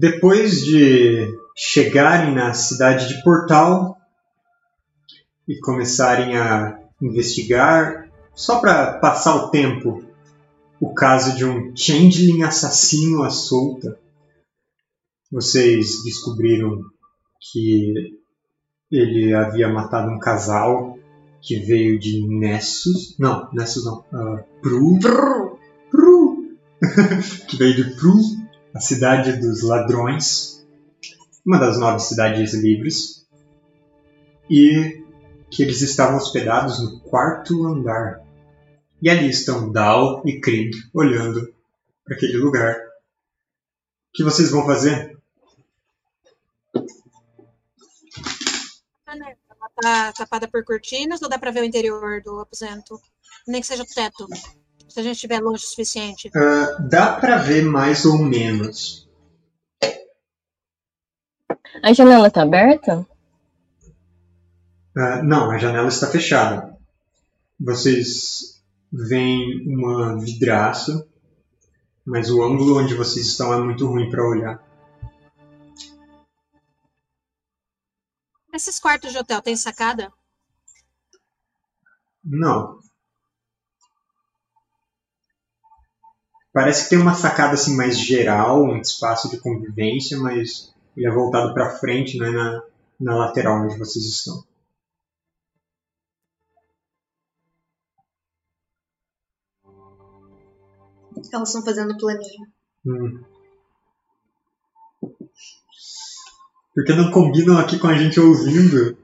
depois de chegarem na cidade de Portal e começarem a investigar, só para passar o tempo, o caso de um changeling assassino à solta, vocês descobriram que ele havia matado um casal que veio de Nessus. Não, Nessus não. Uh, Pru. Brrr. Pru. que veio de Pru, a cidade dos ladrões. Uma das nove cidades livres. E que eles estavam hospedados no quarto andar. E ali estão Dal e Krieg olhando para aquele lugar. O que vocês vão fazer? Ela tá tapada por cortinas ou dá pra ver o interior do aposento? Nem que seja o teto. Se a gente estiver longe o suficiente. Ah, dá para ver mais ou menos. A janela tá aberta? Ah, não, a janela está fechada. Vocês veem uma vidraça, mas o ângulo onde vocês estão é muito ruim para olhar. Esses quartos de hotel tem sacada? Não. Parece que tem uma sacada assim mais geral, um espaço de convivência, mas ele é voltado para frente, não é na, na lateral onde vocês estão. Elas estão fazendo planinho. Hum. Porque não combinam aqui com a gente ouvindo?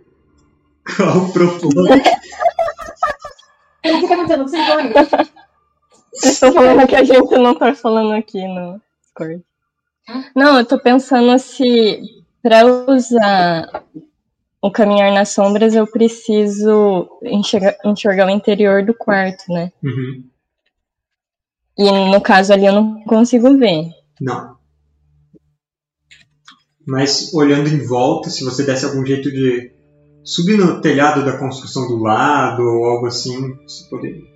Qual o propósito? O que tá acontecendo? Vocês? Vocês estão falando que a gente não tá falando aqui no Discord. Não, eu tô pensando se pra eu usar o caminhar nas sombras eu preciso enxergar, enxergar o interior do quarto, né? Uhum. E no caso ali eu não consigo ver. Não. Mas olhando em volta, se você desse algum jeito de subir no telhado da construção do lado ou algo assim, você poderia.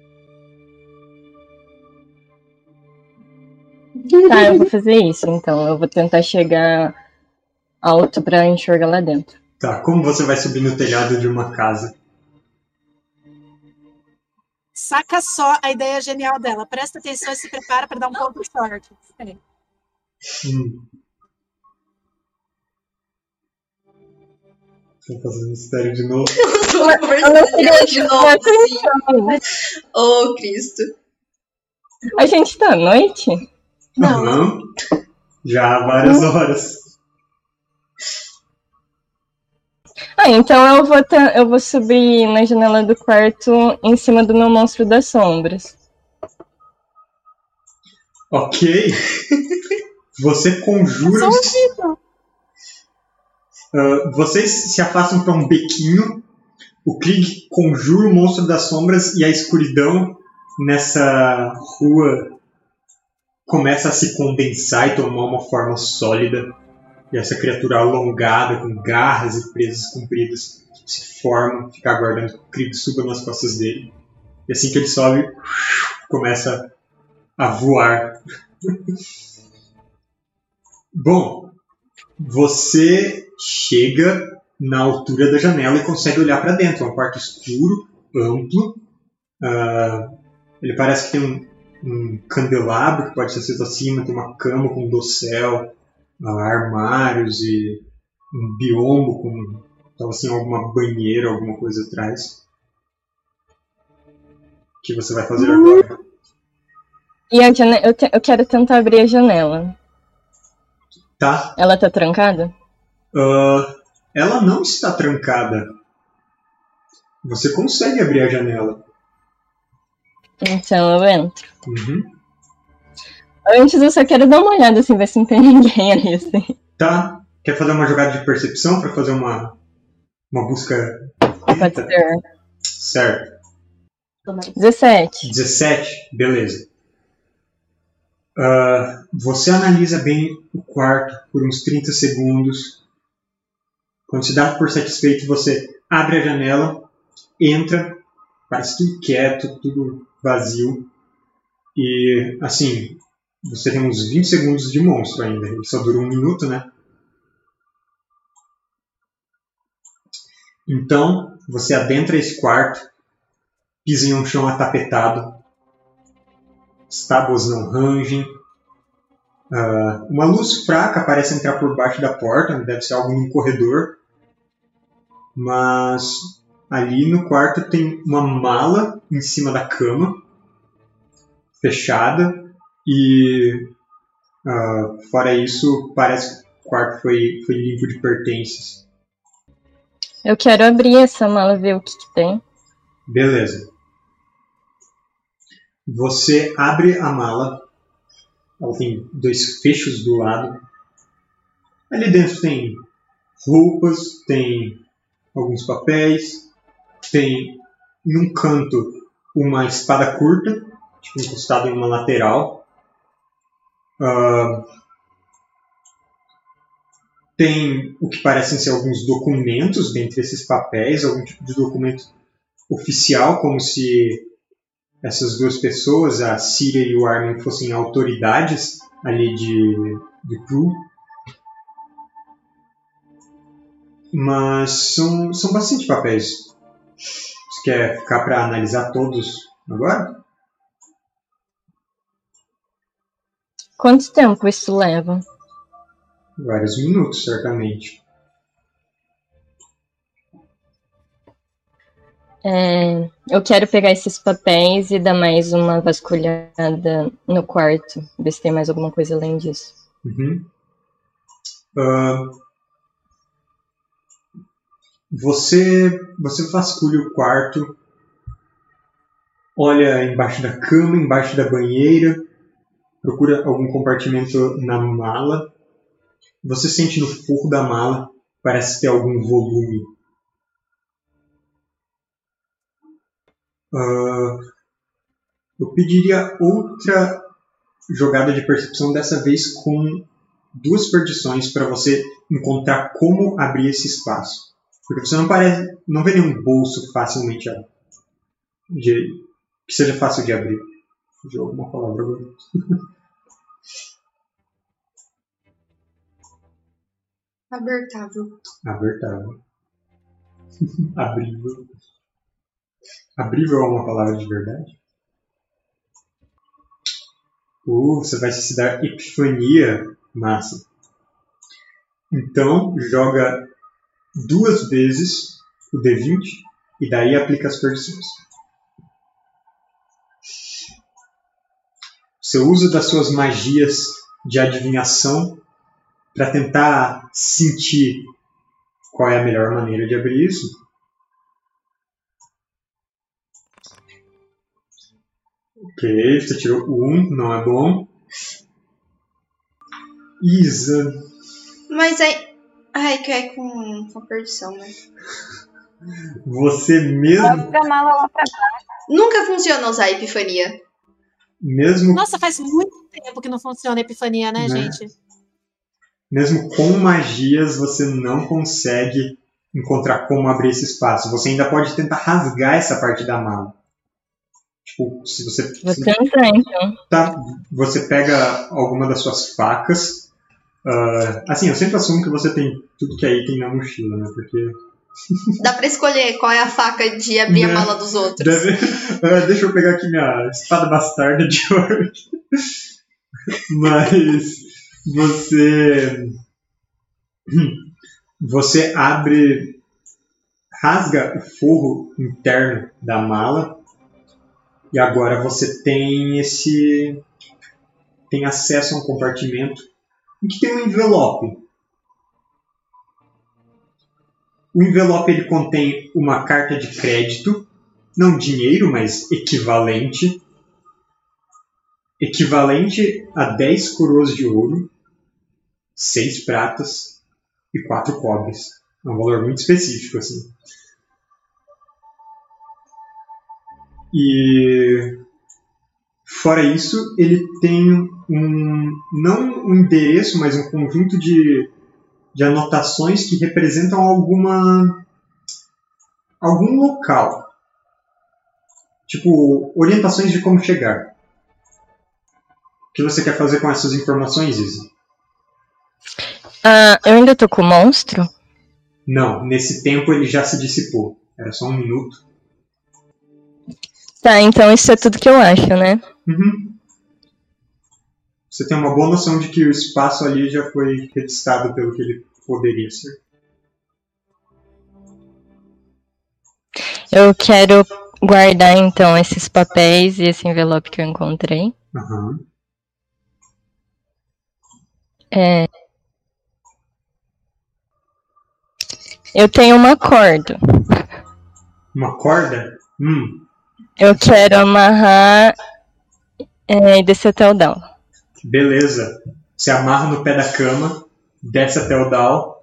Tá, eu vou fazer isso então. Eu vou tentar chegar alto pra enxergar lá dentro. Tá, como você vai subir no telhado de uma casa? Saca só a ideia genial dela. Presta atenção e se prepara para dar um ponto de sorte. É. Hum. Tô fazendo mistério de novo. Tô conversando de novo, assim. Oh, Cristo. A gente tá à noite? Não. Já há várias horas. Ah, então eu vou, eu vou subir na janela do quarto em cima do meu monstro das sombras. Ok. Você conjura. Um. Ah, vocês se afastam para um bequinho. O Krieg conjura o monstro das sombras e a escuridão nessa rua começa a se condensar e tomar uma forma sólida. E essa criatura alongada, com garras e presas compridas, se forma, fica aguardando que o Krieg suba nas costas dele. E assim que ele sobe, começa a voar. Bom, você chega na altura da janela e consegue olhar para dentro. É um quarto escuro, amplo. Ah, ele parece que tem um, um candelabro que pode ser aceso acima, tem uma cama com um dossel, armários e um biombo com então, assim, alguma banheira, alguma coisa atrás. O que você vai fazer agora? E a janela, eu, te- eu quero tentar abrir a janela. Tá? Ela tá trancada? Ah, ela não está trancada. Você consegue abrir a janela. Então eu entro. Uhum. Antes eu só quero dar uma olhada assim, ver se não tem ninguém ali, assim. Tá. Quer fazer uma jogada de percepção para fazer uma, uma busca? Pode ser. Certo. 17. 17, beleza. Ah, você analisa bem o quarto por uns 30 segundos. Quando se dá por satisfeito, você abre a janela, entra, parece tudo quieto, tudo vazio. E, assim, Você tem uns 20 segundos de monstro ainda. Ele só dura um minuto, né? Então, você adentra esse quarto, pisa em um chão atapetado, as tábuas não rangem, uh, uma luz fraca parece entrar por baixo da porta, deve ser algo num corredor, mas ali no quarto tem uma mala em cima da cama, fechada, e uh, fora isso, parece que o quarto foi, foi limpo de pertences. Eu quero abrir essa mala, ver o que, que tem. Beleza. Você abre a mala. Ela tem dois fechos do lado. Ali dentro tem roupas, tem alguns papéis, tem num canto uma espada curta, tipo, encostada em uma lateral. Uh, tem o que parecem ser alguns documentos dentre esses papéis, algum tipo de documento oficial, como se essas duas pessoas, a Síria e o Armin, fossem autoridades ali de, de crew. Mas são, são bastante papéis. Você quer ficar para analisar todos agora? Quanto tempo isso leva? Vários minutos, certamente. É, eu quero pegar esses papéis e dar mais uma vasculhada no quarto, ver se tem mais alguma coisa além disso. Uhum. Uh, você, você vasculha o quarto, olha embaixo da cama, embaixo da banheira, procura algum compartimento na mala. Você sente no forro da mala, parece ter algum volume Uh, eu pediria outra jogada de percepção, dessa vez com duas perdições para você encontrar como abrir esse espaço. Porque você não parece, não vê nenhum bolso facilmente de, que seja fácil de abrir. De alguma palavra agora. Abertável. Abertável. Abrível. Abrível é uma palavra de verdade? Uh, você vai se dar epifania. Massa. Então, joga duas vezes o D20 e daí aplica as perdições. Você usa das suas magias de adivinhação para tentar sentir qual é a melhor maneira de abrir isso. Ok, você tirou um, não é bom. Isa. Mas aí. Ai, que é com, com perdição, né? Você mesmo. a mala lá pra baixo. Nunca funciona usar epifania. Mesmo. Nossa, faz muito tempo que não funciona a epifania, né, Né? gente? Mesmo com magias, você não consegue encontrar como abrir esse espaço. Você ainda pode tentar rasgar essa parte da mala. Tipo, se você. Vou se- tentar, então. tá, você pega alguma das suas facas. Ah, assim, eu sempre assumo que você tem tudo que aí tem na mochila, né? Porque. Dá pra escolher qual é a faca de abrir Né? a mala dos outros. Deve... Ah, deixa eu pegar aqui minha espada bastarda de ouro. Mas você. Você abre. Rasga o forro interno da mala. E agora você tem esse. Tem acesso a um compartimento em que tem um envelope. O envelope ele contém uma carta de crédito não dinheiro, mas equivalente. Equivalente a 10 coroas de ouro, 6 pratas e 4 cobres. É um valor muito específico, assim. E fora isso, ele tem um não um endereço, mas um conjunto de, de anotações que representam alguma algum local tipo orientações de como chegar. O que você quer fazer com essas informações, Isa? Ah, eu ainda tô com o monstro? Não, nesse tempo ele já se dissipou. Era só um minuto. Tá, então isso é tudo que eu acho, né? Uhum. Você tem uma boa noção de que o espaço ali já foi revistado pelo que ele poderia ser. Eu quero guardar então esses papéis e esse envelope que eu encontrei. Aham. É... Eu tenho uma corda. Uma corda? Hum, Eu quero amarrar é, e descer até o down. Beleza. Você amarra no pé da cama, desce até o down.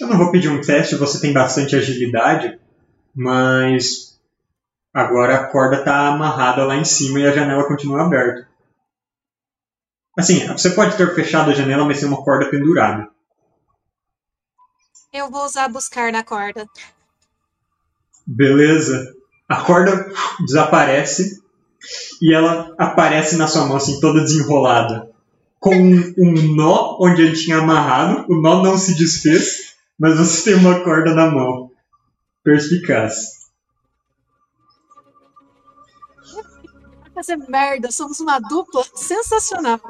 Eu não vou pedir um teste, você tem bastante agilidade, mas agora a corda está amarrada lá em cima e a janela continua aberta. Assim, você pode ter fechado a janela, mas tem uma corda pendurada. Eu vou usar buscar na corda. Beleza. A corda desaparece e ela aparece na sua mão, assim, toda desenrolada. Com um, um nó onde ele tinha amarrado, o nó não se desfez, mas você tem uma corda na mão. Perspicaz. Vai fazer merda, somos uma dupla sensacional.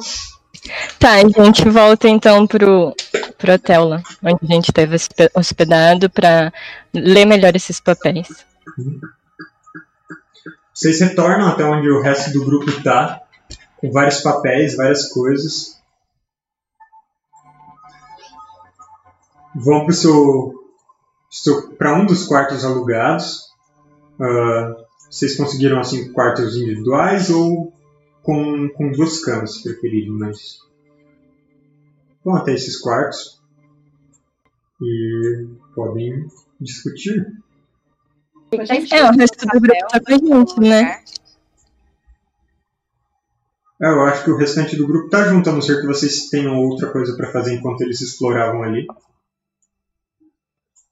Tá, a gente volta então pro, pro hotel onde a gente esteve hospe- hospedado pra ler melhor esses papéis. Vocês retornam até onde o resto do grupo tá, com vários papéis, várias coisas. Vão pro seu, seu para um dos quartos alugados. Ah, vocês conseguiram assim quartos individuais ou com, com duas camas, se preferirem, mas vão até esses quartos e podem discutir. É, o resto do grupo tá com a gente, né? É, eu acho que o restante do grupo tá junto, a não ser que vocês tenham outra coisa pra fazer enquanto eles exploravam ali.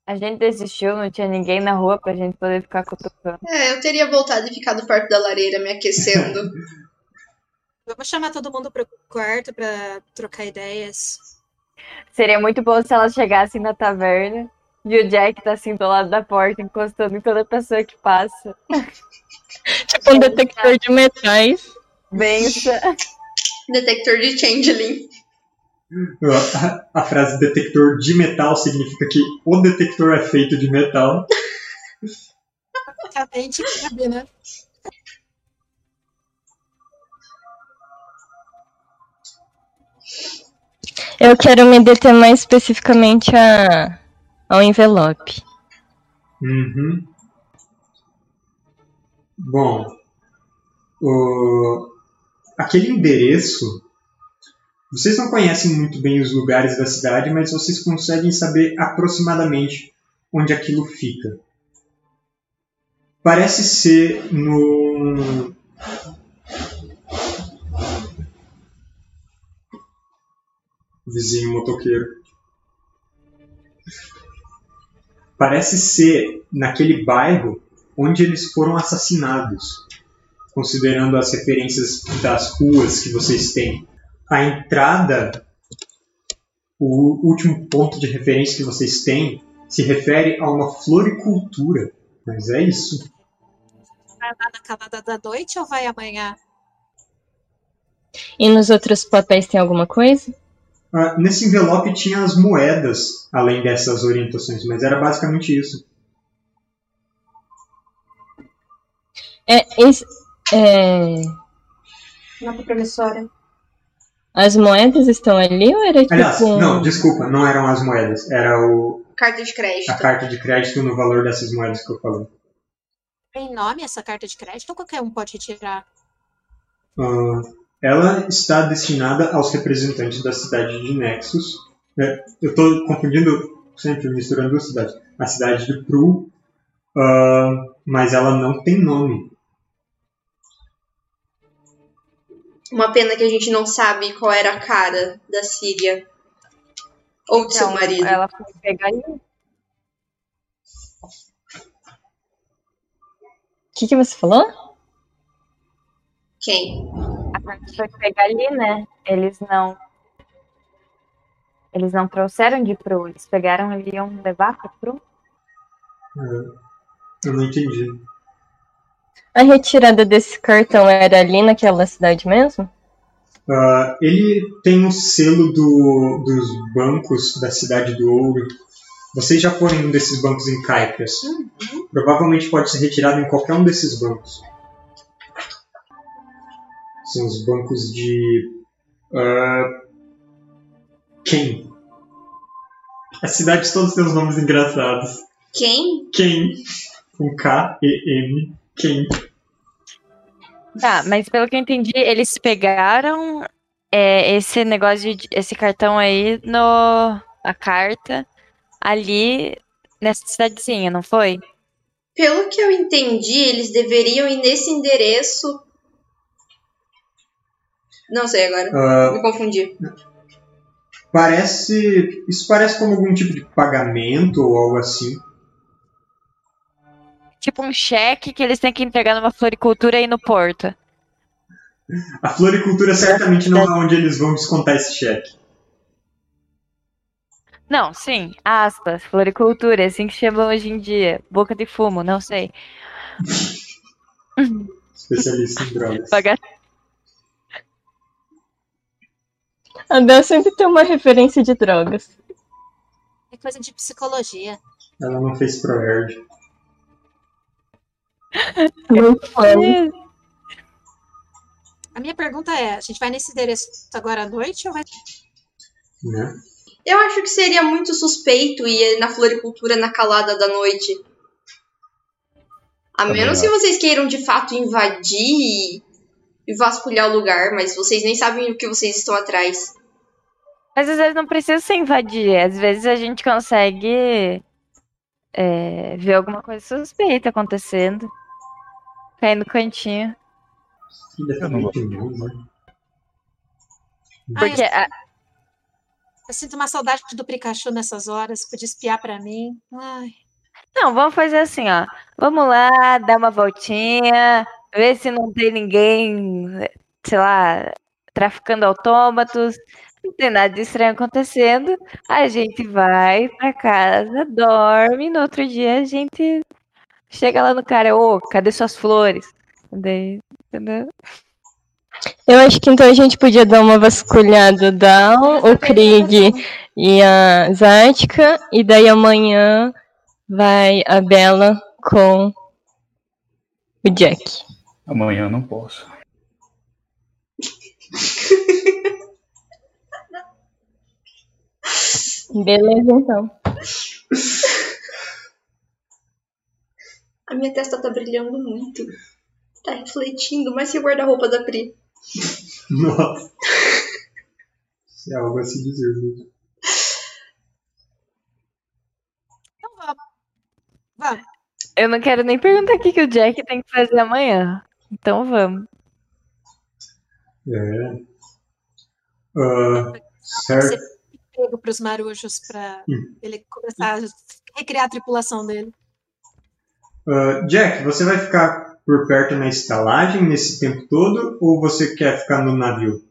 A gente desistiu, não tinha ninguém na rua pra gente poder ficar cutucando. É, eu teria voltado e ficado perto da lareira me aquecendo. Vamos chamar todo mundo pro quarto pra trocar ideias. Seria muito bom se elas chegassem na taverna e o Jack tá assim do lado da porta, encostando em toda pessoa que passa. Tipo um detector de metais. Bença. Detector de changeling. A, a frase detector de metal significa que o detector é feito de metal. Basicamente, cabe, né? Eu quero me deter mais especificamente a, ao envelope. Uhum. Bom, o, aquele endereço. Vocês não conhecem muito bem os lugares da cidade, mas vocês conseguem saber aproximadamente onde aquilo fica. Parece ser no. Vizinho motoqueiro. Parece ser naquele bairro onde eles foram assassinados, considerando as referências das ruas que vocês têm. A entrada, o último ponto de referência que vocês têm, se refere a uma floricultura. Mas é isso. Vai andar na calada da noite ou vai amanhã? E nos outros papéis tem alguma coisa? Ah, nesse envelope tinha as moedas, além dessas orientações, mas era basicamente isso. É, esse, é, Nota promissória. as moedas estão ali ou era tipo Aliás, um- não, desculpa, não eram as moedas, era o, Carta de crédito. a carta de crédito no valor dessas moedas que eu falei. Tem nome essa carta de crédito ou qualquer um pode retirar? Ah, ela está destinada aos representantes da cidade de Nexus. É, eu estou confundindo, sempre misturando duas cidades. A cidade de Pru, ah, mas ela não tem nome. Uma pena que a gente não sabe qual era a cara da Síria. Ou de seu Então, marido. ela foi pegar e O que, que você falou? Quem? A Foi pegar ali, né? Eles não. Eles não trouxeram de Pro, eles pegaram e iam levar pra Pro. Eu não entendi. A retirada desse cartão era ali naquela cidade mesmo? Ah, ele tem o selo do- dos bancos da Cidade do Ouro. Vocês já foram em um desses bancos em Caicras. Provavelmente pode ser retirado em qualquer um desses bancos. São os bancos de. ah, quem? As cidades todas têm os nomes engraçados. Quem? Quem? Com K e M. Quem? Tá, mas pelo que eu entendi, eles pegaram é, esse negócio de esse cartão aí no a carta ali nessa cidadezinha, não foi? Pelo que eu entendi, eles deveriam ir nesse endereço. Não sei agora. Ah, Me confundi. parece. Isso parece como algum tipo de pagamento ou algo assim. Tipo um cheque que eles têm que entregar numa floricultura aí no porto. A floricultura certamente não é onde eles vão descontar esse cheque. Não, sim, aspas, floricultura, é assim que chamam hoje em dia. Boca de fumo, não sei. Especialista em drogas. Pagar A Bel sempre tem uma referência de drogas. É coisa de psicologia. Ela não fez. Muito fã. A minha pergunta é: a gente vai nesse endereço agora à noite ou vai. Né? Eu acho que seria muito suspeito ir na floricultura na calada da noite. A Também menos que vocês queiram de fato invadir e- e vasculhar o lugar, mas vocês nem sabem o que vocês estão atrás. Mas às vezes não precisa se invadir. Às vezes a gente consegue é, ver alguma coisa suspeita acontecendo. Cair no cantinho. Eu não né? Ah, Porque eu, a- eu sinto uma saudade do Pikachu nessas horas. Podia espiar pra mim. Ai. Não, vamos fazer assim, ó. Vamos lá, dar uma voltinha, ver se não tem ninguém, sei lá, traficando autômatos. Não tem nada de estranho acontecendo. A gente vai pra casa, dorme, no outro dia a gente chega lá no cara, ô, cadê suas flores? Daí, entendeu? Eu acho que então a gente podia dar uma vasculhada Down, o Krieg e a Zática, e daí amanhã vai a Bela com o Jack. Amanhã eu não posso. Beleza, então. A minha testa tá brilhando muito. Tá refletindo mais que o guarda-roupa da Pri. Nossa. Isso é algo a se dizer. mesmo. Então vamos. Eu não quero nem perguntar o que, que o Jack tem que fazer amanhã. Então vamos. É. Ah, certo. Ser pego pros marujos pra Hum. ele começar a recriar a tripulação dele. Ah, Jack, você vai ficar por perto na estalagem nesse tempo todo ou você quer ficar no navio?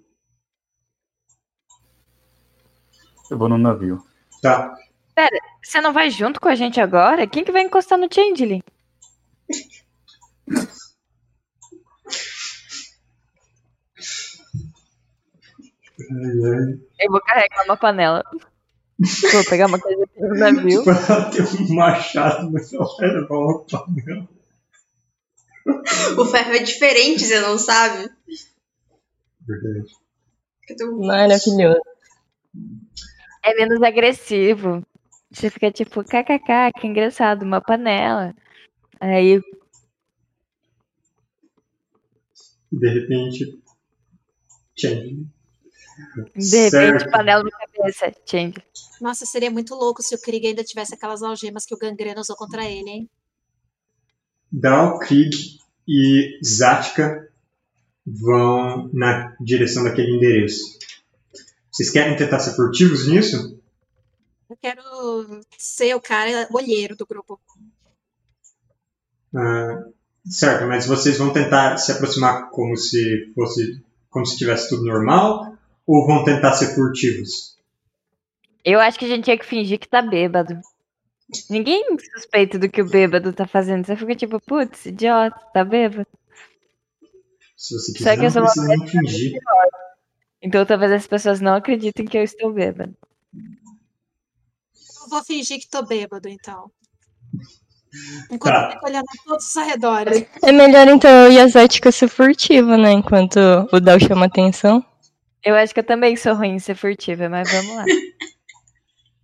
Eu vou no navio. Tá. Você não vai junto com a gente agora? Quem que vai encostar no Changeling? Ai, ai. Eu vou carregar uma panela. Vou pegar uma coisa aqui no navio. Tipo, ela tem um machado, mas ela vai levar uma panela. O ferro é diferente, você não sabe? Verdade. O- Maravilhoso. É menos agressivo. Você fica tipo, kkk, que engraçado, uma panela. Aí, de repente. Change. De repente, panela na cabeça. Change. Nossa, seria muito louco se o Krieg ainda tivesse aquelas algemas que o Gangrena usou contra ele, hein? Dal, Krieg e Zatka vão na direção daquele endereço. Vocês querem tentar ser furtivos nisso? Eu quero ser o cara olheiro do grupo. Ah, certo, mas vocês vão tentar se aproximar como se fosse como se tivesse tudo normal? Ou vão tentar ser furtivos? Eu acho que a gente tinha que fingir que tá bêbado. Ninguém suspeita do que o bêbado tá fazendo. Você fica tipo, putz, idiota, tá bêbado. Se você Só quiser, que eu sou uma nem fingir. Então talvez as pessoas não acreditem que eu estou bêbado. Eu vou fingir que tô bêbado, então. Enquanto Tá. eu fico olhando todos os arredores. É melhor então eu e a Zética ser furtiva, né? Enquanto o Dal chama atenção. Eu acho que eu também sou ruim em ser furtiva, mas vamos lá.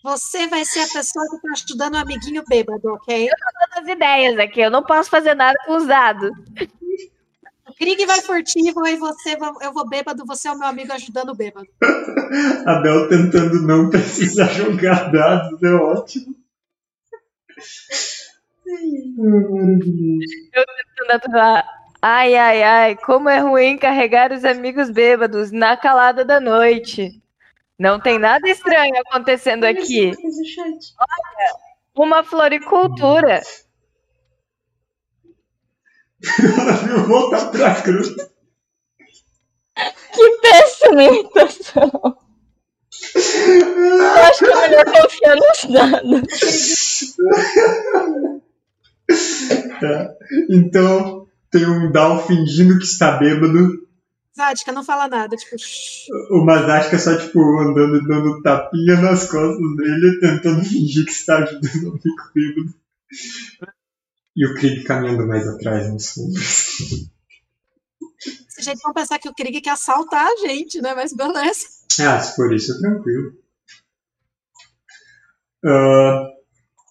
Você vai ser a pessoa que tá ajudando o amiguinho bêbado, ok? As ideias aqui, eu não posso fazer nada com os dados. O Krieg vai furtivo e você, eu vou bêbado, você é o meu amigo ajudando o bêbado. A Bel tentando não precisar jogar dados, é ótimo. Ai, maravilhoso. Ai, ai, ai, como é ruim carregar os amigos bêbados na calada da noite. Não tem nada estranho acontecendo aqui. Chat. Uma floricultura. Ela viu voltar pra cruz. Que péssima imitação. Eu acho que é melhor confiar nos dados. Tá. Então, tem um Dal fingindo que está bêbado. Zádica, não fala nada. Tipo. O Mazashka só, tipo, andando e dando tapinha nas costas dele, tentando fingir que está ajudando o amigo bêbado. E o Krieg caminhando mais atrás nos fundos. Desse jeito vão pensar que o Krieg quer assaltar a gente, né? Mas beleza. Ah, se for isso, tranquilo. Ah,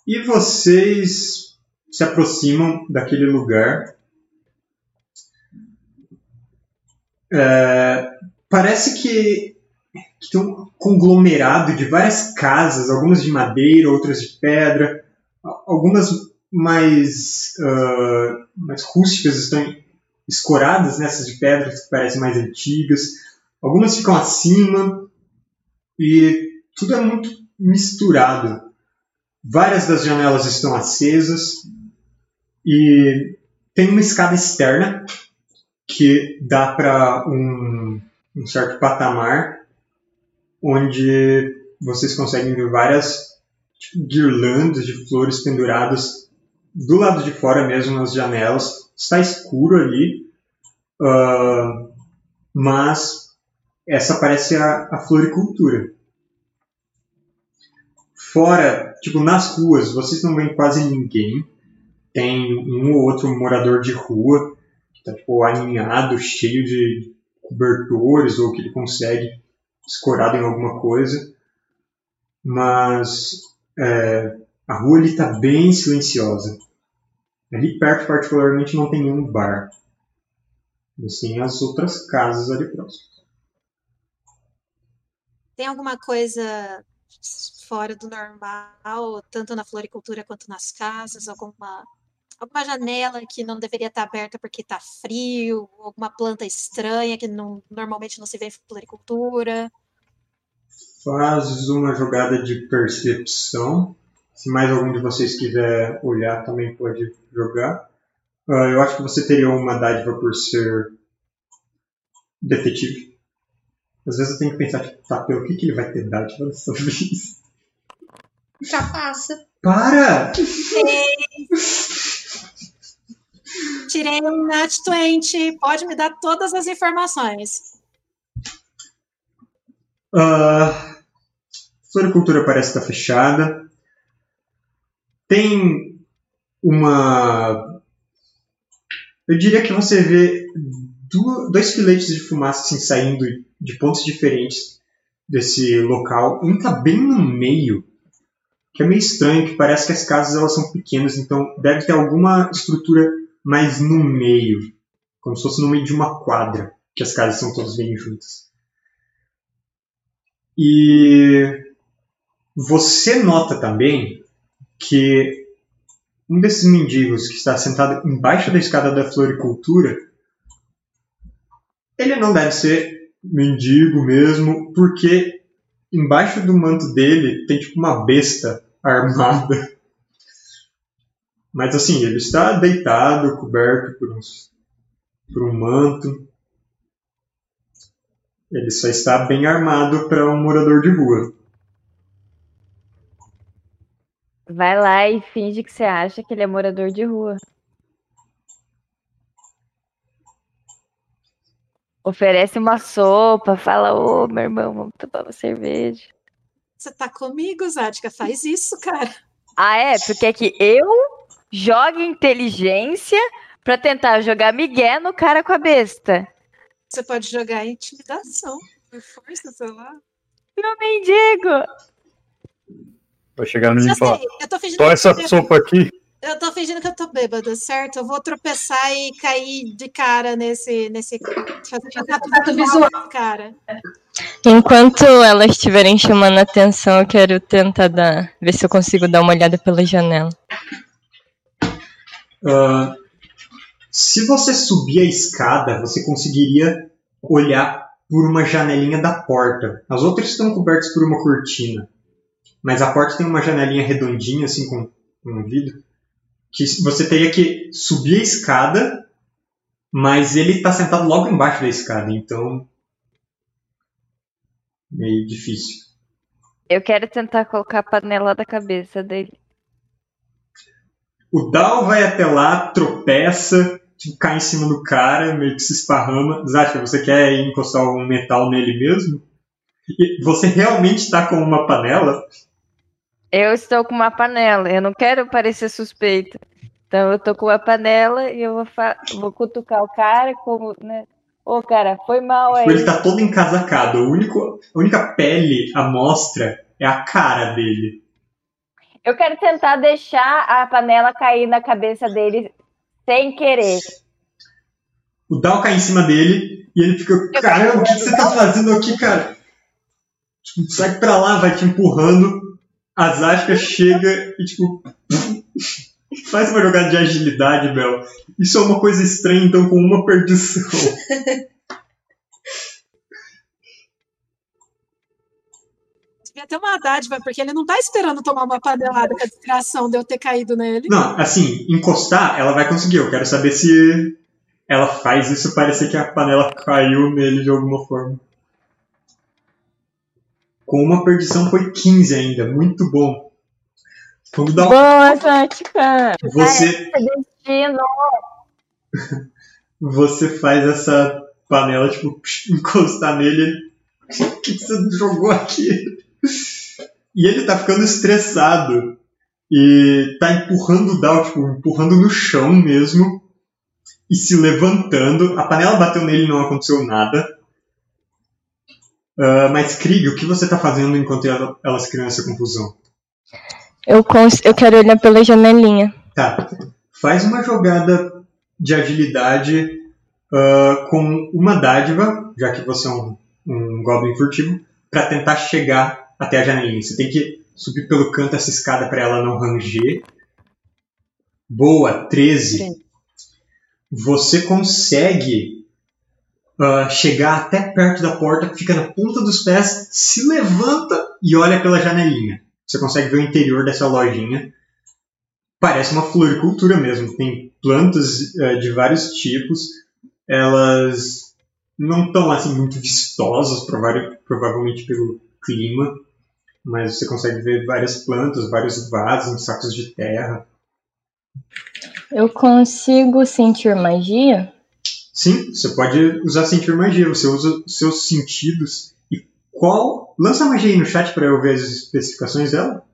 e vocês se aproximam daquele lugar. É, parece que, que tem um conglomerado de várias casas, algumas de madeira, outras de pedra, algumas mais, ah, mais rústicas estão escoradas nessas de pedra que parecem mais antigas. Algumas ficam acima e tudo é muito misturado. Várias das janelas estão acesas e tem uma escada externa que dá para um, um certo patamar onde vocês conseguem ver várias tipo, guirlandas de flores penduradas do lado de fora mesmo nas janelas. Está escuro ali, ah, mas essa parece a, a floricultura. Fora, tipo, nas ruas, vocês não veem quase ninguém. Tem um ou outro morador de rua tá, tipo, aninhado, cheio de cobertores, ou que ele consegue escorado em alguma coisa. Mas é, a rua ali tá bem silenciosa. Ali perto, particularmente, não tem nenhum bar. Mas tem as outras casas ali próximo. Tem alguma coisa fora do normal, tanto na floricultura quanto nas casas? Alguma, alguma janela que não deveria estar aberta porque está frio? Alguma planta estranha que não, normalmente não se vê em floricultura? Faz uma jogada de percepção. Se mais algum de vocês quiser olhar, também pode jogar. Ah, eu acho que você teria uma dádiva por ser detetive. Às vezes eu tenho que pensar, tipo, tá, pelo que, que ele vai ter dádiva dessa vez? Trapaça. Para! Tirei um Nat 20, pode me dar todas as informações. Ah, floricultura parece estar fechada. Tem uma. Eu diria que você vê dois filetes de fumaça assim, saindo de pontos diferentes desse local. Um tá bem no meio, que é meio estranho, que parece que as casas elas são pequenas, então deve ter alguma estrutura mais no meio, como se fosse no meio de uma quadra, que as casas são todas bem juntas. E você nota também que um desses mendigos que está sentado embaixo da escada da floricultura, ele não deve ser mendigo mesmo, porque embaixo do manto dele tem tipo uma besta armada. Mas assim, ele está deitado, coberto por, uns, por um manto. Ele só está bem armado para um morador de rua. Vai lá e finge que você acha que ele é morador de rua. Oferece uma sopa, fala, ô meu irmão, vamos tomar uma cerveja. Você tá comigo, Zática? Faz isso, cara. Ah, é? Tu quer que eu jogue inteligência pra tentar jogar migué no cara com a besta? Você pode jogar intimidação, por força, sei lá. Meu mendigo! Vai chegar no sei, eu tô fingindo só que essa eu tô bêbada. sopa aqui. Eu tô fingindo que eu tô bêbada, certo? Eu vou tropeçar e cair de cara nesse. nesse fazer contato visual, cara. Enquanto elas estiverem chamando a atenção, eu quero tentar dar, ver se eu consigo dar uma olhada pela janela. Ah, se você subir a escada, você conseguiria olhar por uma janelinha da porta. As outras estão cobertas por uma cortina. Mas a porta tem uma janelinha redondinha, assim, com com um vidro. Que você teria que subir a escada, mas ele está sentado logo embaixo da escada, então. Meio difícil. Eu quero tentar colocar a panela da cabeça dele. O Dal vai até lá, tropeça, tipo, cai em cima do cara, meio que se esparrama. Zasha, você quer encostar um metal nele mesmo? E você realmente está com uma panela? Eu estou com uma panela, eu não quero parecer suspeita. Então eu tô com uma panela e eu vou, vou cutucar o cara como, né? Ô, cara, foi mal aí. Ele tá todo encasacado. O único, a única pele à mostra é a cara dele. Eu quero tentar deixar a panela cair na cabeça dele sem querer. O Dal cai em cima dele e ele fica, caramba, o que, que você tá fazendo aqui, cara? Tipo, sai pra lá, vai te empurrando. A Zashka chega e, tipo, faz uma jogada de agilidade, Bel. Isso é uma coisa estranha, então, com uma perdição. Ter uma dádiva, porque ele não tá esperando tomar uma panelada com a distração de eu ter caído nele. Não, assim, encostar, ela vai conseguir. Eu quero saber se ela faz isso parecer que a panela caiu nele de alguma forma. Com uma perdição foi 15 ainda, muito bom. Quando dá um- Boa, você, Destino. você faz essa panela, tipo, encostar nele. O que você jogou aqui? E ele tá ficando estressado. E tá empurrando o Dal, tipo, empurrando no chão mesmo. E se levantando. A panela bateu nele e não aconteceu nada. Ah, mas, Krieg, o que você tá fazendo enquanto ela- elas criam essa confusão? Eu, cons- eu quero olhar pela janelinha. Tá. Faz uma jogada de agilidade ah, com uma dádiva, já que você é um, um Goblin furtivo, para tentar chegar até a janelinha. Você tem que subir pelo canto essa escada para ela não ranger. Boa, 13. Sim. Você consegue ah, chegar até perto da porta, fica na ponta dos pés, se levanta e olha pela janelinha. Você consegue ver o interior dessa lojinha parece uma floricultura mesmo. Tem plantas eh, de vários tipos. Elas não estão assim muito vistosas, provavelmente pelo clima, mas você consegue ver várias plantas, vários vasos em sacos de terra. Eu consigo sentir magia? Sim, você pode usar sentir magia. Você usa os seus sentidos. E qual? Lança a magia aí no chat para eu ver as especificações dela.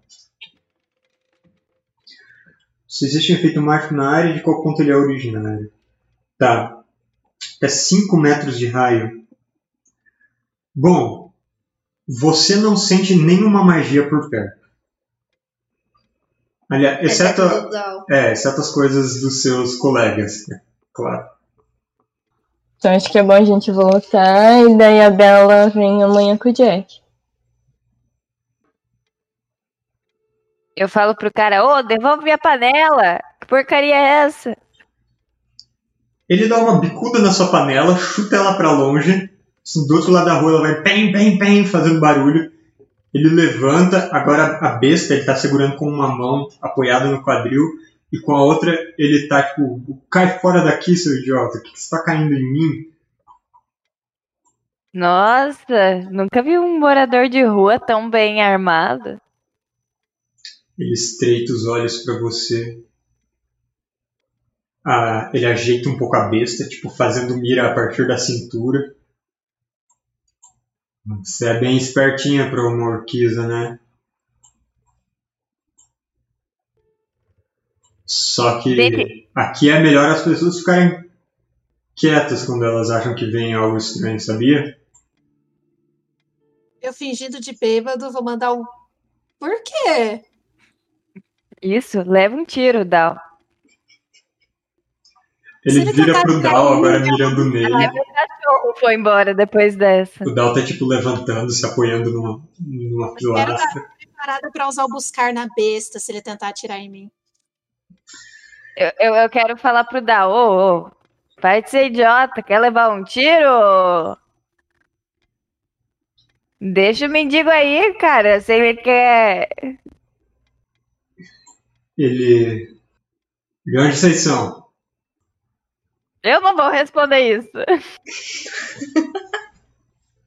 Se existe um efeito mágico na área, de qual ponto ele é originário? Tá. Até 5 metros de raio. Bom, você não sente nenhuma magia por perto. Aliás, exceto, Exceto Dal. é, exceto as coisas dos seus colegas, né? claro. Então acho que é bom a gente voltar e daí a Bela vem amanhã com o Jack. Eu falo pro cara, ô, devolve minha panela. Que porcaria é essa? Ele dá uma bicuda na sua panela, chuta ela pra longe. Assim, Do outro lado da rua ela vai pem, pem, pem, fazendo barulho. Ele levanta, agora a besta ele tá segurando com uma mão apoiada no quadril e com a outra ele tá tipo, cai fora daqui, seu idiota, o que, que você tá caindo em mim? Nossa, nunca vi um morador de rua tão bem armado. Ele estreita os olhos pra você. Ah, ele ajeita um pouco a besta, tipo fazendo mira a partir da cintura. Você é bem espertinha pra uma orquiza, né? Só que aqui é melhor as pessoas ficarem quietas quando elas acham que vem algo estranho, sabia? Eu fingindo de bêbado, vou mandar um. Por quê? Isso, leva um tiro, Dal. Ele ele vira pro Dal, agora mirando nele. Meu cachorro foi embora depois dessa. O Dal tá tipo levantando, se apoiando numa, numa pilastra. preparada pra usar o buscar na besta se ele tentar atirar em mim. Eu, eu, eu quero falar pro Dal, ô, ô, vai de ser idiota, quer levar um tiro? Deixa o mendigo aí, cara, se ele quer... Ele. De onde vocês são? Eu não vou responder isso.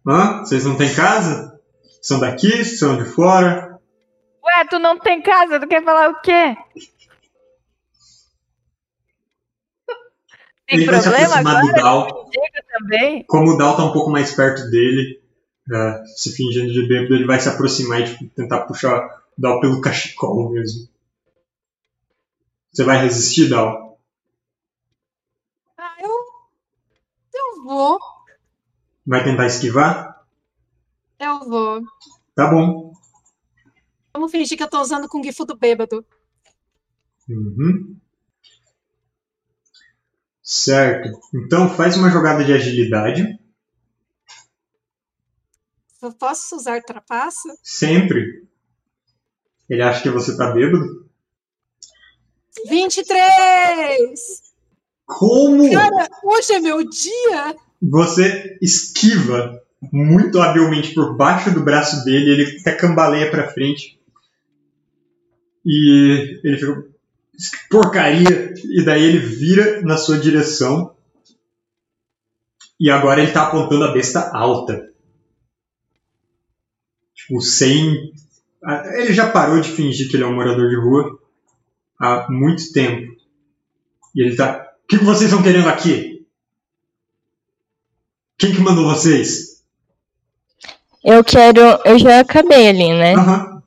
Hã? Vocês não têm casa? São daqui? São de fora? Ué, tu não tem casa, tu quer falar o quê? Tem Ele problema aproximar agora? do Dal. Também? Como o Dal tá um pouco mais perto dele, é, se fingindo de bêbado, ele vai se aproximar e tipo, tentar puxar o Dal pelo cachecol mesmo. Você vai resistir, Dal? Ah, eu. Eu vou. Vai tentar esquivar? Eu vou. Tá bom. Vamos fingir que eu tô usando Kung Fu do bêbado. Uhum. Certo. Então faz uma jogada de agilidade. Eu posso usar trapaça? Sempre. Ele acha que você tá bêbado. 23! Como Cara, hoje é meu dia! Você esquiva muito habilmente por baixo do braço dele, ele até cambaleia pra frente. E ele fica. "Que Porcaria! E daí ele vira na sua direção. E agora ele tá apontando a besta alta. Tipo, sem. Ele já parou de fingir que ele é um morador de rua há muito tempo. E ele tá. O que vocês estão querendo aqui? Quem que mandou vocês? Eu quero. Eu já acabei ali, né? Aham.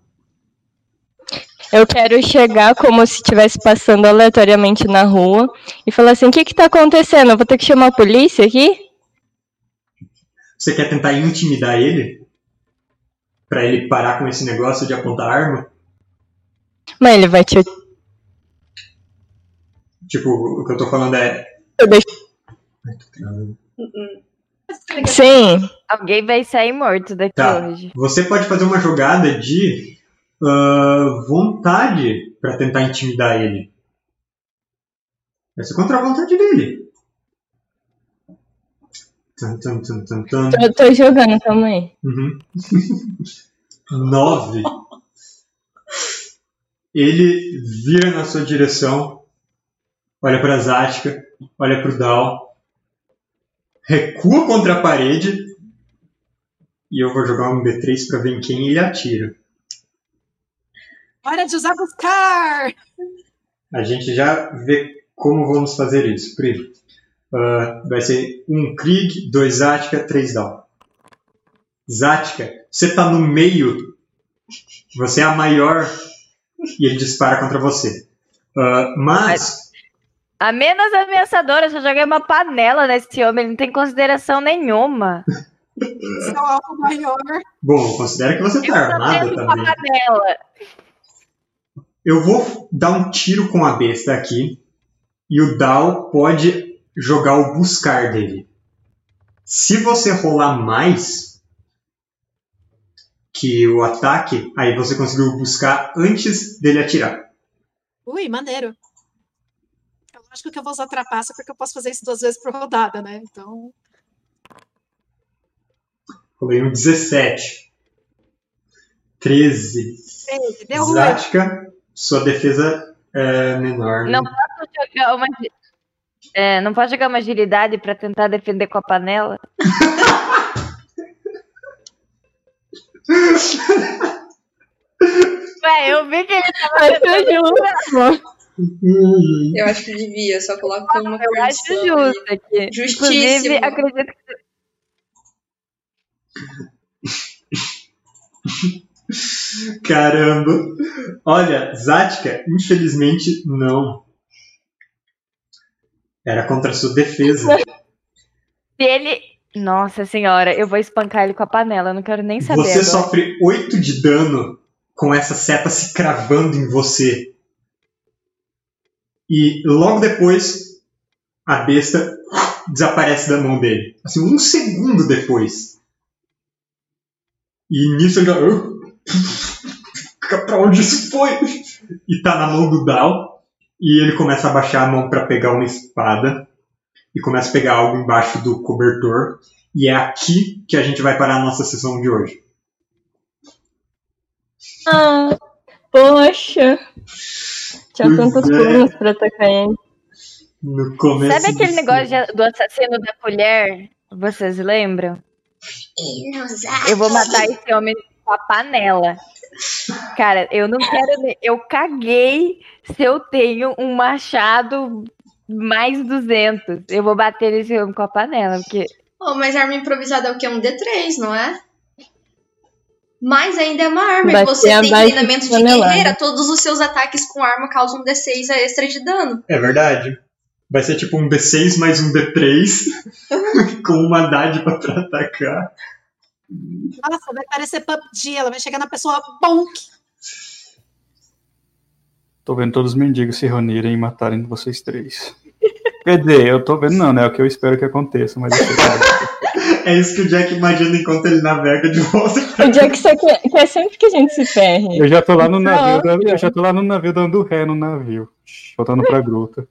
Eu quero chegar como se estivesse passando aleatoriamente na rua e falar assim: o que que tá acontecendo? Eu vou ter que chamar a polícia aqui? Você quer tentar intimidar ele? Pra ele parar com esse negócio de apontar arma? Mas ele vai te. Tipo, o que eu tô falando é. eu deixo- Ai, tô travando. Sim. Alguém vai sair morto daqui Tá. hoje. Você pode fazer uma jogada de ah, vontade pra tentar intimidar ele. Vai ser contra a vontade dele. Tum, tum, tum, tum, tum. Eu tô jogando, calma aí. Uhum. Nove. Ele vira na sua direção, olha pra Zática, olha pro Dal, recua contra a parede e eu vou jogar um D3 pra ver em quem ele atira. Hora de usar buscar! A gente já vê como vamos fazer isso. Pri. Ah, vai ser um Krieg, dois Zática, três Dal. Zática, você tá no meio. Você é a maior e ele dispara contra você. Ah, mas A menos ameaçadora, eu só joguei uma panela nesse homem, ele não tem consideração nenhuma. Seu alvo maior. Bom, considera que você Eu tá só armado tenho uma também. panela. Eu vou dar um tiro com a besta aqui e o Dal pode jogar o buscar dele. Se você rolar mais que o ataque, aí você conseguiu buscar antes dele atirar. Ui, maneiro. É lógico que eu vou usar trapaça porque eu posso fazer isso duas vezes por rodada, né? Então. Rolei um 17. 13. 13, deu ruim. Zática, sua defesa é menor. né? Não posso jogar uma. É, não pode jogar uma agilidade pra tentar defender com a panela? Ué, eu vi que ele tava Acho justo. Eu acho que devia, só coloca uma Eu acho justo aqui. Justíssimo. Inclusive, acredito que Caramba. Olha, Zatka, infelizmente não. Era contra a sua defesa. se ele. Nossa senhora, eu vou espancar ele com a panela, eu não quero nem saber. Você agora. sofre 8 de dano com essa seta se cravando em você. E logo depois, a besta desaparece da mão dele. Assim, um segundo depois. E nisso ele já. "Ah, pra onde isso foi? E tá na mão do Dal. E ele começa a abaixar a mão pra pegar uma espada. E começa a pegar algo embaixo do cobertor. E é aqui que a gente vai parar a nossa sessão de hoje. Ah, poxa. Tinha Pois tantos é. planos pra atacar ele. No começo Sabe aquele negócio de- do assassino da colher? Vocês lembram? Eu vou matar esse homem com a panela. Cara, eu não quero. nem- Eu caguei se eu tenho um machado mais 200. Eu vou bater nesse homem com a panela, porque. Oh, mas arma improvisada é o quê? Um D3, não é? Mas ainda é uma arma. Vai e você tem treinamento de guerreira. Todos os seus ataques com arma causam um D6 extra de dano. É verdade. Vai ser tipo um D6 mais um D3 com uma dádiva pra atacar. Nossa, vai parecer PUBG, ela vai chegar na pessoa bonk. Tô vendo todos os mendigos se reunirem e matarem vocês três. Quer dizer, eu tô vendo, não, né? É o que eu espero que aconteça, mas eu sei. É isso que o Jack imagina enquanto ele navega de volta O Jack só quer, quer sempre que a gente se ferre. Eu já tô lá no navio, eu já tô lá no navio dando ré no navio, voltando pra gruta.